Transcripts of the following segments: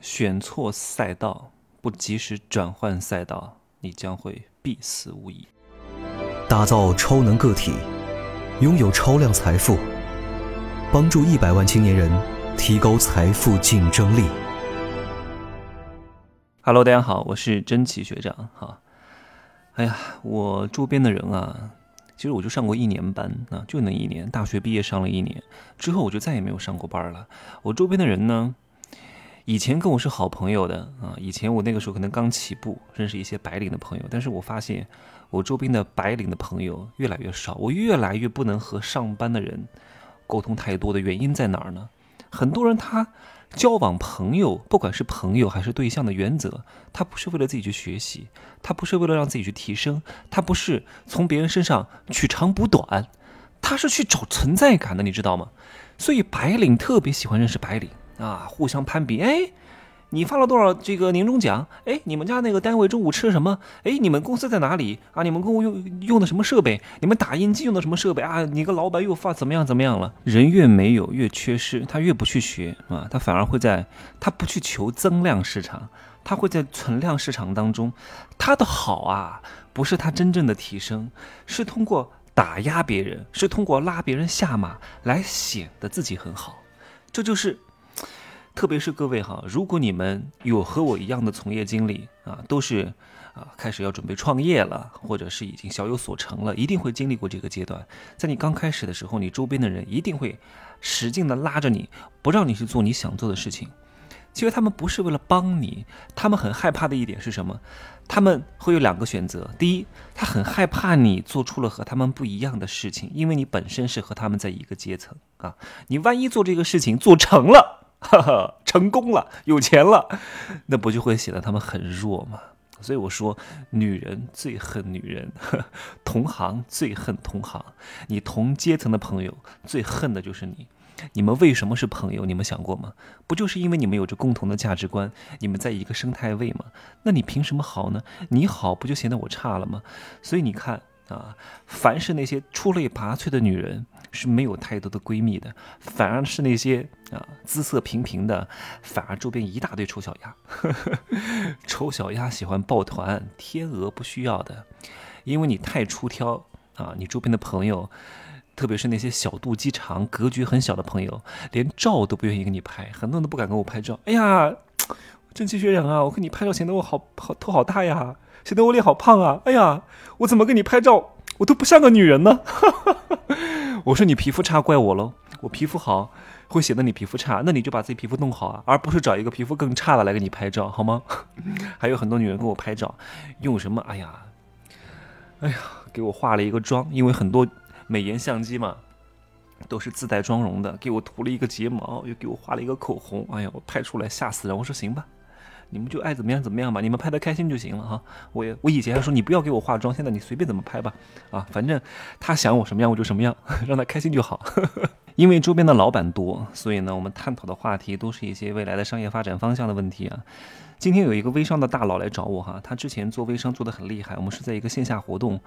选错赛道，不及时转换赛道，你将会必死无疑。打造超能个体，拥有超量财富，帮助一百万青年人提高财富竞争力。Hello，大家好，我是真奇学长。哈，哎呀，我周边的人啊，其实我就上过一年班啊，就那一年，大学毕业上了一年之后，我就再也没有上过班了。我周边的人呢？以前跟我是好朋友的啊，以前我那个时候可能刚起步，认识一些白领的朋友，但是我发现我周边的白领的朋友越来越少，我越来越不能和上班的人沟通太多的原因在哪儿呢？很多人他交往朋友，不管是朋友还是对象的原则，他不是为了自己去学习，他不是为了让自己去提升，他不是从别人身上取长补短，他是去找存在感的，你知道吗？所以白领特别喜欢认识白领。啊，互相攀比，哎，你发了多少这个年终奖？哎，你们家那个单位中午吃什么？哎，你们公司在哪里？啊，你们公司用用的什么设备？你们打印机用的什么设备啊？你个老板又发怎么样怎么样了？人越没有越缺失，他越不去学啊，他反而会在他不去求增量市场，他会在存量市场当中，他的好啊，不是他真正的提升，是通过打压别人，是通过拉别人下马来显得自己很好，这就是。特别是各位哈，如果你们有和我一样的从业经历啊，都是啊开始要准备创业了，或者是已经小有所成了，一定会经历过这个阶段。在你刚开始的时候，你周边的人一定会使劲的拉着你，不让你去做你想做的事情。其实他们不是为了帮你，他们很害怕的一点是什么？他们会有两个选择：第一，他很害怕你做出了和他们不一样的事情，因为你本身是和他们在一个阶层啊。你万一做这个事情做成了。哈哈，成功了，有钱了，那不就会显得他们很弱吗？所以我说，女人最恨女人，同行最恨同行，你同阶层的朋友最恨的就是你。你们为什么是朋友？你们想过吗？不就是因为你们有着共同的价值观，你们在一个生态位吗？那你凭什么好呢？你好不就显得我差了吗？所以你看。啊，凡是那些出类拔萃的女人是没有太多的闺蜜的，反而是那些啊姿色平平的，反而周边一大堆丑小鸭。丑小鸭喜欢抱团，天鹅不需要的，因为你太出挑啊！你周边的朋友，特别是那些小肚鸡肠、格局很小的朋友，连照都不愿意给你拍，很多人都不敢跟我拍照。哎呀，正气学长啊，我跟你拍照显得我好好头好大呀。显得我脸好胖啊！哎呀，我怎么跟你拍照，我都不像个女人呢。我说你皮肤差怪我喽，我皮肤好会显得你皮肤差，那你就把自己皮肤弄好啊，而不是找一个皮肤更差的来给你拍照，好吗？还有很多女人给我拍照，用什么？哎呀，哎呀，给我化了一个妆，因为很多美颜相机嘛，都是自带妆容的，给我涂了一个睫毛，又给我画了一个口红，哎呀，我拍出来吓死人。我说行吧。你们就爱怎么样怎么样吧，你们拍的开心就行了哈。我也我以前还说你不要给我化妆，现在你随便怎么拍吧，啊，反正他想我什么样我就什么样，让他开心就好。因为周边的老板多，所以呢，我们探讨的话题都是一些未来的商业发展方向的问题啊。今天有一个微商的大佬来找我哈，他之前做微商做的很厉害，我们是在一个线下活动，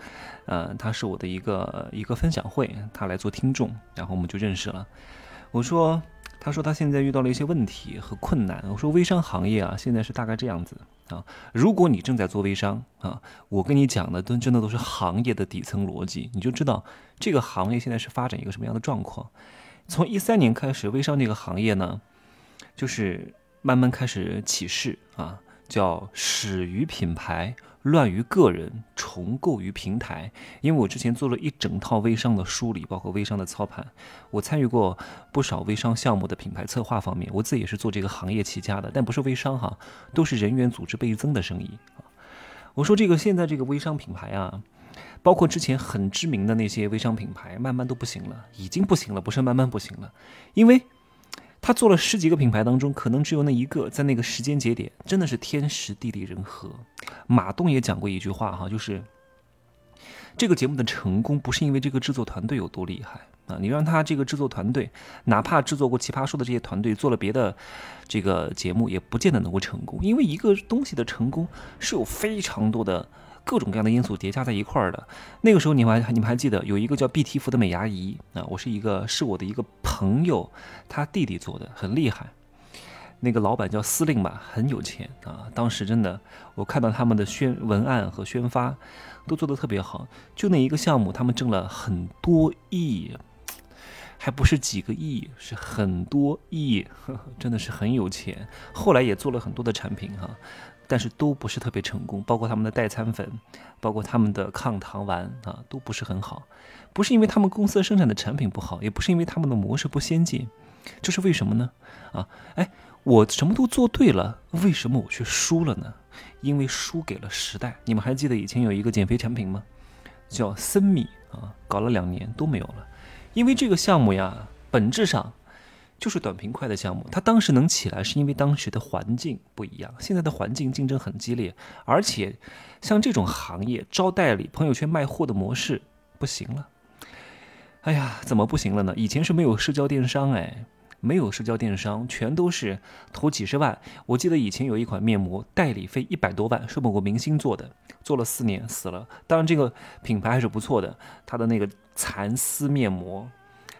呃，他是我的一个一个分享会，他来做听众，然后我们就认识了。我说。他说他现在遇到了一些问题和困难。我说微商行业啊，现在是大概这样子啊。如果你正在做微商啊，我跟你讲的都真的都是行业的底层逻辑，你就知道这个行业现在是发展一个什么样的状况。从一三年开始，微商这个行业呢，就是慢慢开始起势啊，叫始于品牌。乱于个人，重构于平台。因为我之前做了一整套微商的梳理，包括微商的操盘，我参与过不少微商项目的品牌策划方面。我自己也是做这个行业起家的，但不是微商哈，都是人员组织倍增的生意啊。我说这个现在这个微商品牌啊，包括之前很知名的那些微商品牌，慢慢都不行了，已经不行了，不是慢慢不行了，因为。他做了十几个品牌当中，可能只有那一个在那个时间节点真的是天时地利人和。马东也讲过一句话哈，就是这个节目的成功不是因为这个制作团队有多厉害啊，你让他这个制作团队，哪怕制作过奇葩说的这些团队做了别的这个节目，也不见得能够成功，因为一个东西的成功是有非常多的。各种各样的因素叠加在一块儿的，那个时候你们还你们还记得有一个叫碧提福的美牙仪啊？我是一个是我的一个朋友，他弟弟做的很厉害。那个老板叫司令吧，很有钱啊。当时真的，我看到他们的宣文案和宣发都做得特别好。就那一个项目，他们挣了很多亿，还不是几个亿，是很多亿，呵 呵真的是很有钱。后来也做了很多的产品哈，但是都不是特别成功，包括他们的代餐粉，包括他们的抗糖丸啊，都不是很好。不是因为他们公司生产的产品不好，也不是因为他们的模式不先进，这是为什么呢？啊，哎，我什么都做对了，为什么我却输了呢？因为输给了时代。你们还记得以前有一个减肥产品吗？叫森米啊，搞了两年都没有了。因为这个项目呀，本质上就是短平快的项目。它当时能起来，是因为当时的环境不一样。现在的环境竞争很激烈，而且像这种行业招代理、朋友圈卖货的模式不行了。哎呀，怎么不行了呢？以前是没有社交电商，哎，没有社交电商，全都是投几十万。我记得以前有一款面膜，代理费一百多万，是某个明星做的，做了四年死了。当然这个品牌还是不错的，它的那个蚕丝面膜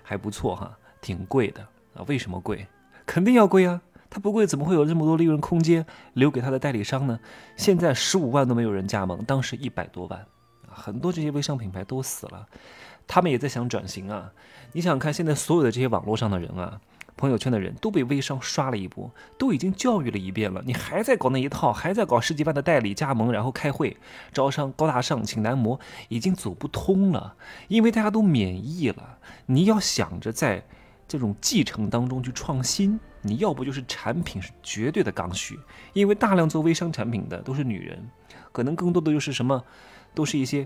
还不错哈，挺贵的啊。为什么贵？肯定要贵啊！它不贵怎么会有这么多利润空间留给它的代理商呢？现在十五万都没有人加盟，当时一百多万，很多这些微商品牌都死了。他们也在想转型啊！你想看现在所有的这些网络上的人啊，朋友圈的人都被微商刷了一波，都已经教育了一遍了，你还在搞那一套，还在搞十几万的代理加盟，然后开会招商高大上请男模，已经走不通了，因为大家都免疫了。你要想着在这种继承当中去创新，你要不就是产品是绝对的刚需，因为大量做微商产品的都是女人，可能更多的就是什么，都是一些。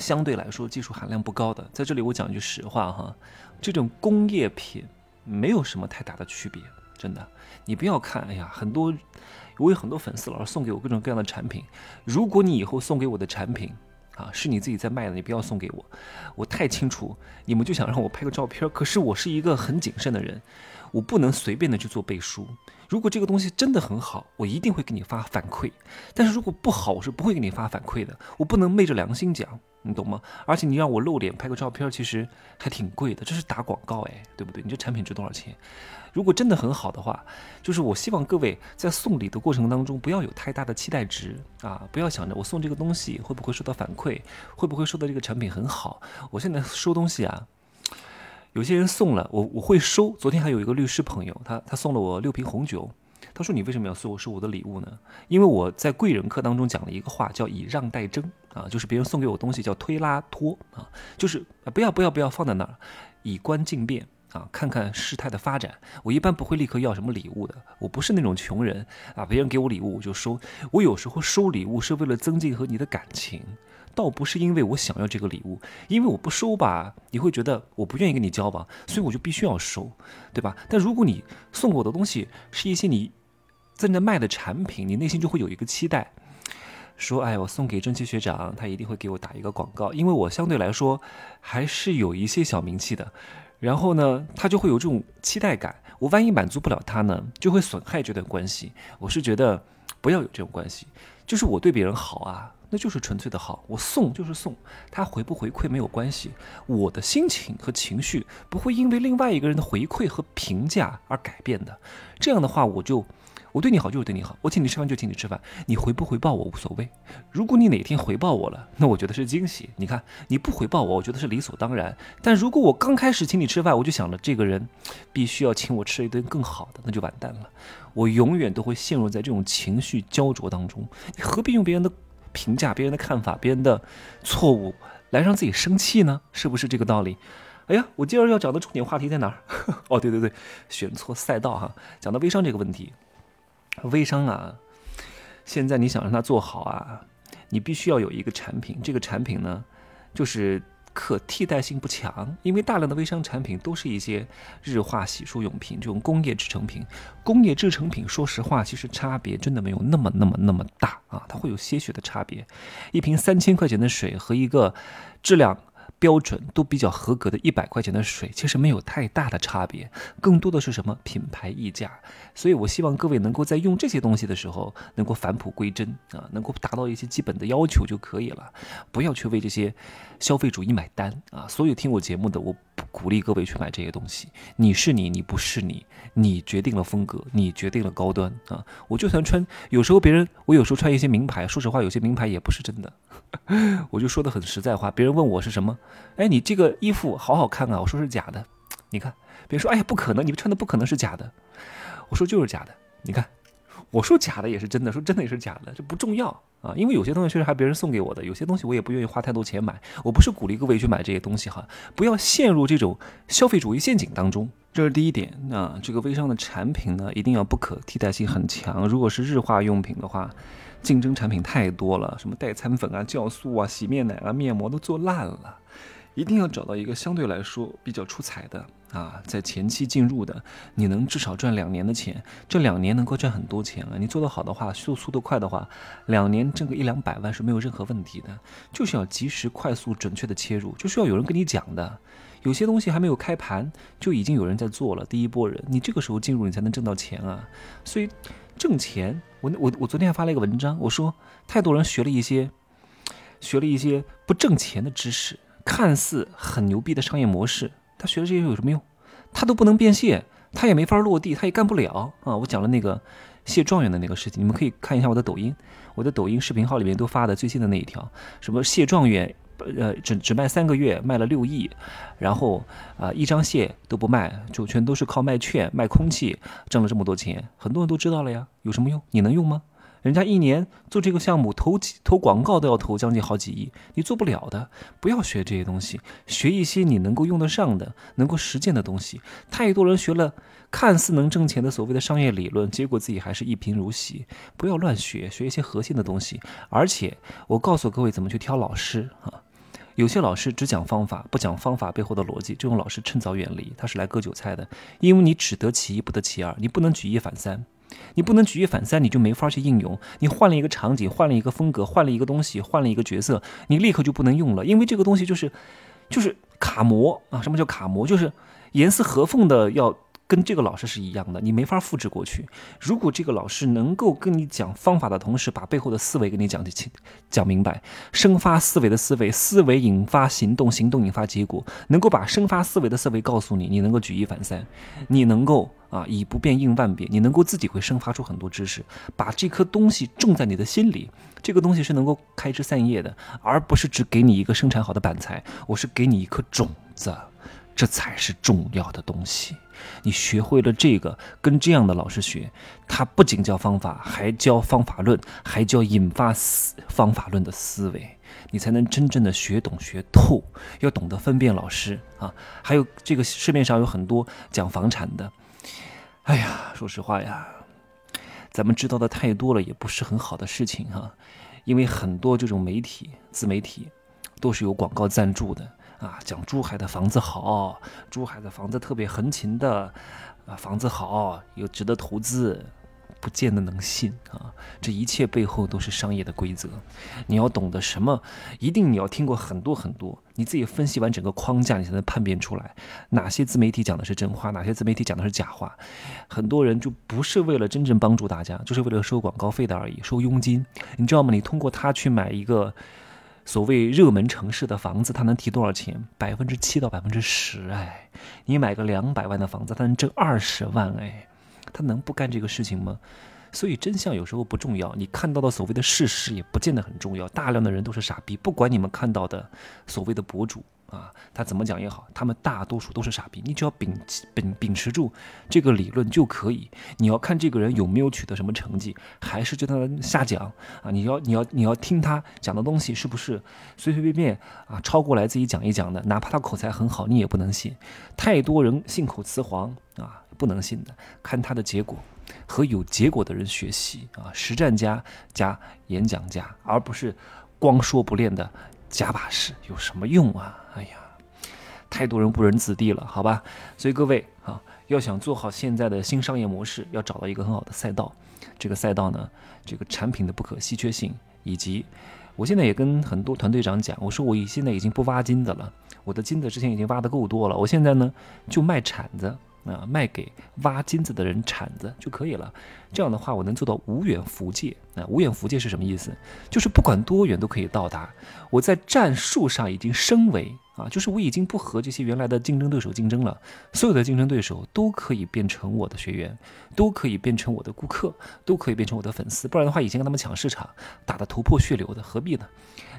相对来说，技术含量不高的，在这里我讲句实话哈，这种工业品没有什么太大的区别，真的。你不要看，哎呀，很多我有很多粉丝老是送给我各种各样的产品，如果你以后送给我的产品啊是你自己在卖的，你不要送给我，我太清楚你们就想让我拍个照片，可是我是一个很谨慎的人，我不能随便的去做背书。如果这个东西真的很好，我一定会给你发反馈。但是如果不好，我是不会给你发反馈的。我不能昧着良心讲，你懂吗？而且你让我露脸拍个照片，其实还挺贵的，这是打广告哎，对不对？你这产品值多少钱？如果真的很好的话，就是我希望各位在送礼的过程当中不要有太大的期待值啊，不要想着我送这个东西会不会收到反馈，会不会收到这个产品很好。我现在收东西啊。有些人送了我，我会收。昨天还有一个律师朋友，他他送了我六瓶红酒。他说：“你为什么要送我收我的礼物呢？”因为我在贵人课当中讲了一个话，叫以让代争啊，就是别人送给我东西叫推拉拖啊，就是不要不要不要放在那儿，以观静变啊，看看事态的发展。我一般不会立刻要什么礼物的，我不是那种穷人啊，别人给我礼物我就收。我有时候收礼物是为了增进和你的感情。倒不是因为我想要这个礼物，因为我不收吧，你会觉得我不愿意跟你交往，所以我就必须要收，对吧？但如果你送给我的东西是一些你在那卖的产品，你内心就会有一个期待，说，哎，我送给蒸汽学长，他一定会给我打一个广告，因为我相对来说还是有一些小名气的，然后呢，他就会有这种期待感，我万一满足不了他呢，就会损害这段关系。我是觉得不要有这种关系，就是我对别人好啊。那就是纯粹的好，我送就是送，他回不回馈没有关系，我的心情和情绪不会因为另外一个人的回馈和评价而改变的。这样的话，我就我对你好就是对你好，我请你吃饭就请你吃饭，你回不回报我无所谓。如果你哪天回报我了，那我觉得是惊喜。你看你不回报我，我觉得是理所当然。但如果我刚开始请你吃饭，我就想着这个人必须要请我吃一顿更好的，那就完蛋了。我永远都会陷入在这种情绪焦灼当中。你何必用别人的？评价别人的看法，别人的错误，来让自己生气呢？是不是这个道理？哎呀，我接着要讲的重点话题在哪儿？哦，对对对，选错赛道哈。讲到微商这个问题，微商啊，现在你想让它做好啊，你必须要有一个产品，这个产品呢，就是。可替代性不强，因为大量的微商产品都是一些日化洗漱用品，这种工业制成品。工业制成品，说实话，其实差别真的没有那么那么那么大啊，它会有些许的差别。一瓶三千块钱的水和一个质量标准都比较合格的一百块钱的水，其实没有太大的差别，更多的是什么品牌溢价。所以我希望各位能够在用这些东西的时候，能够返璞归真啊，能够达到一些基本的要求就可以了，不要去为这些消费主义买单啊。所有听我节目的，我不鼓励各位去买这些东西。你是你，你不是你，你决定了风格，你决定了高端啊。我就算穿，有时候别人，我有时候穿一些名牌，说实话，有些名牌也不是真的。我就说的很实在话，别人问我是什么，哎，你这个衣服好好看啊，我说是假的。你看，别人说，哎呀，不可能，你们穿的不可能是假的。我说就是假的。你看，我说假的也是真的，说真的也是假的，这不重要啊。因为有些东西确实还别人送给我的，有些东西我也不愿意花太多钱买。我不是鼓励各位去买这些东西哈，不要陷入这种消费主义陷阱当中。这是第一点啊。这个微商的产品呢，一定要不可替代性很强。如果是日化用品的话。竞争产品太多了，什么代餐粉啊、酵素啊、洗面奶啊、面膜都做烂了，一定要找到一个相对来说比较出彩的啊，在前期进入的，你能至少赚两年的钱，这两年能够赚很多钱啊！你做得好的话，速速度快的话，两年挣个一两百万是没有任何问题的。就是要及时、快速、准确的切入，就需要有人跟你讲的。有些东西还没有开盘，就已经有人在做了，第一波人，你这个时候进入，你才能挣到钱啊！所以。挣钱，我我我昨天还发了一个文章，我说太多人学了一些，学了一些不挣钱的知识，看似很牛逼的商业模式，他学这些有什么用？他都不能变现，他也没法落地，他也干不了啊！我讲了那个谢状元的那个事情，你们可以看一下我的抖音，我的抖音视频号里面都发的最新的那一条，什么谢状元。呃，只只卖三个月，卖了六亿，然后啊，一张蟹都不卖，就全都是靠卖券、卖空气挣了这么多钱，很多人都知道了呀，有什么用？你能用吗？人家一年做这个项目，投几投广告都要投将近好几亿，你做不了的。不要学这些东西，学一些你能够用得上的、能够实践的东西。太多人学了看似能挣钱的所谓的商业理论，结果自己还是一贫如洗。不要乱学，学一些核心的东西。而且我告诉各位怎么去挑老师啊。有些老师只讲方法，不讲方法背后的逻辑，这种老师趁早远离，他是来割韭菜的。因为你只得其一，不得其二，你不能举一反三，你不能举一反三，你就没法去应用。你换了一个场景，换了一个风格，换了一个东西，换了一个角色，你立刻就不能用了，因为这个东西就是，就是卡模啊。什么叫卡模？就是严丝合缝的要。跟这个老师是一样的，你没法复制过去。如果这个老师能够跟你讲方法的同时，把背后的思维给你讲的清、讲明白，生发思维的思维，思维引发行动，行动引发结果，能够把生发思维的思维告诉你，你能够举一反三，你能够啊以不变应万变，你能够自己会生发出很多知识，把这颗东西种在你的心里，这个东西是能够开枝散叶的，而不是只给你一个生产好的板材，我是给你一颗种子。这才是重要的东西。你学会了这个，跟这样的老师学，他不仅教方法，还教方法论，还教引发思方法论的思维，你才能真正的学懂学透。要懂得分辨老师啊，还有这个市面上有很多讲房产的。哎呀，说实话呀，咱们知道的太多了，也不是很好的事情哈。因为很多这种媒体、自媒体都是有广告赞助的。啊，讲珠海的房子好，珠海的房子特别横琴的，啊，房子好又值得投资，不见得能信啊。这一切背后都是商业的规则，你要懂得什么，一定你要听过很多很多，你自己分析完整个框架，你才能判别出来哪些自媒体讲的是真话，哪些自媒体讲的是假话。很多人就不是为了真正帮助大家，就是为了收广告费的而已，收佣金，你知道吗？你通过他去买一个。所谓热门城市的房子，它能提多少钱？百分之七到百分之十，哎，你买个两百万的房子，它能挣二十万，哎，他能不干这个事情吗？所以真相有时候不重要，你看到的所谓的事实也不见得很重要。大量的人都是傻逼，不管你们看到的所谓的博主。啊，他怎么讲也好，他们大多数都是傻逼。你只要秉秉秉持住这个理论就可以。你要看这个人有没有取得什么成绩，还是就他瞎讲啊？你要你要你要听他讲的东西是不是随随便便啊抄过来自己讲一讲的？哪怕他口才很好，你也不能信。太多人信口雌黄啊，不能信的。看他的结果，和有结果的人学习啊，实战家加演讲家，而不是光说不练的。假把式有什么用啊？哎呀，太多人误人子弟了，好吧？所以各位啊，要想做好现在的新商业模式，要找到一个很好的赛道。这个赛道呢，这个产品的不可稀缺性以及我现在也跟很多团队长讲，我说我现在已经不挖金子了，我的金子之前已经挖的够多了，我现在呢就卖铲子啊，卖给挖金子的人铲子就可以了。这样的话，我能做到无远弗届啊。无远弗届是什么意思？就是不管多远都可以到达。我在战术上已经升维啊，就是我已经不和这些原来的竞争对手竞争了，所有的竞争对手都可以变成我的学员，都可以变成我的顾客，都可以变成我的粉丝。不然的话，以前跟他们抢市场，打得头破血流的，何必呢？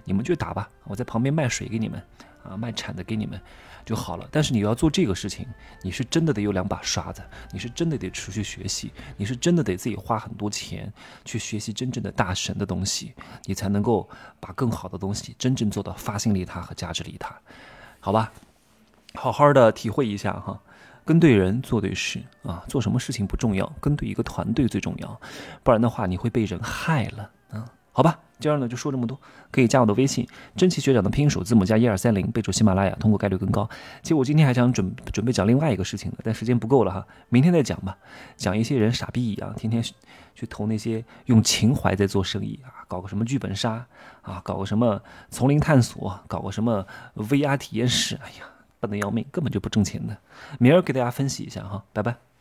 你们就打吧，我在旁边卖水给你们啊，卖铲子给你们。就好了，但是你要做这个事情，你是真的得有两把刷子，你是真的得持续学习，你是真的得自己花很多钱去学习真正的大神的东西，你才能够把更好的东西真正做到发心利他和价值利他，好吧？好好的体会一下哈，跟对人做对事啊，做什么事情不重要，跟对一个团队最重要，不然的话你会被人害了啊。好吧，今儿呢就说这么多，可以加我的微信，真奇学长的拼音首字母加一二三零，备注喜马拉雅，通过概率更高。其实我今天还想准准备讲另外一个事情的，但时间不够了哈，明天再讲吧。讲一些人傻逼一样，天天去投那些用情怀在做生意啊，搞个什么剧本杀啊，搞个什么丛林探索，搞个什么 VR 体验室，哎呀，笨的要命，根本就不挣钱的。明儿给大家分析一下哈，拜拜。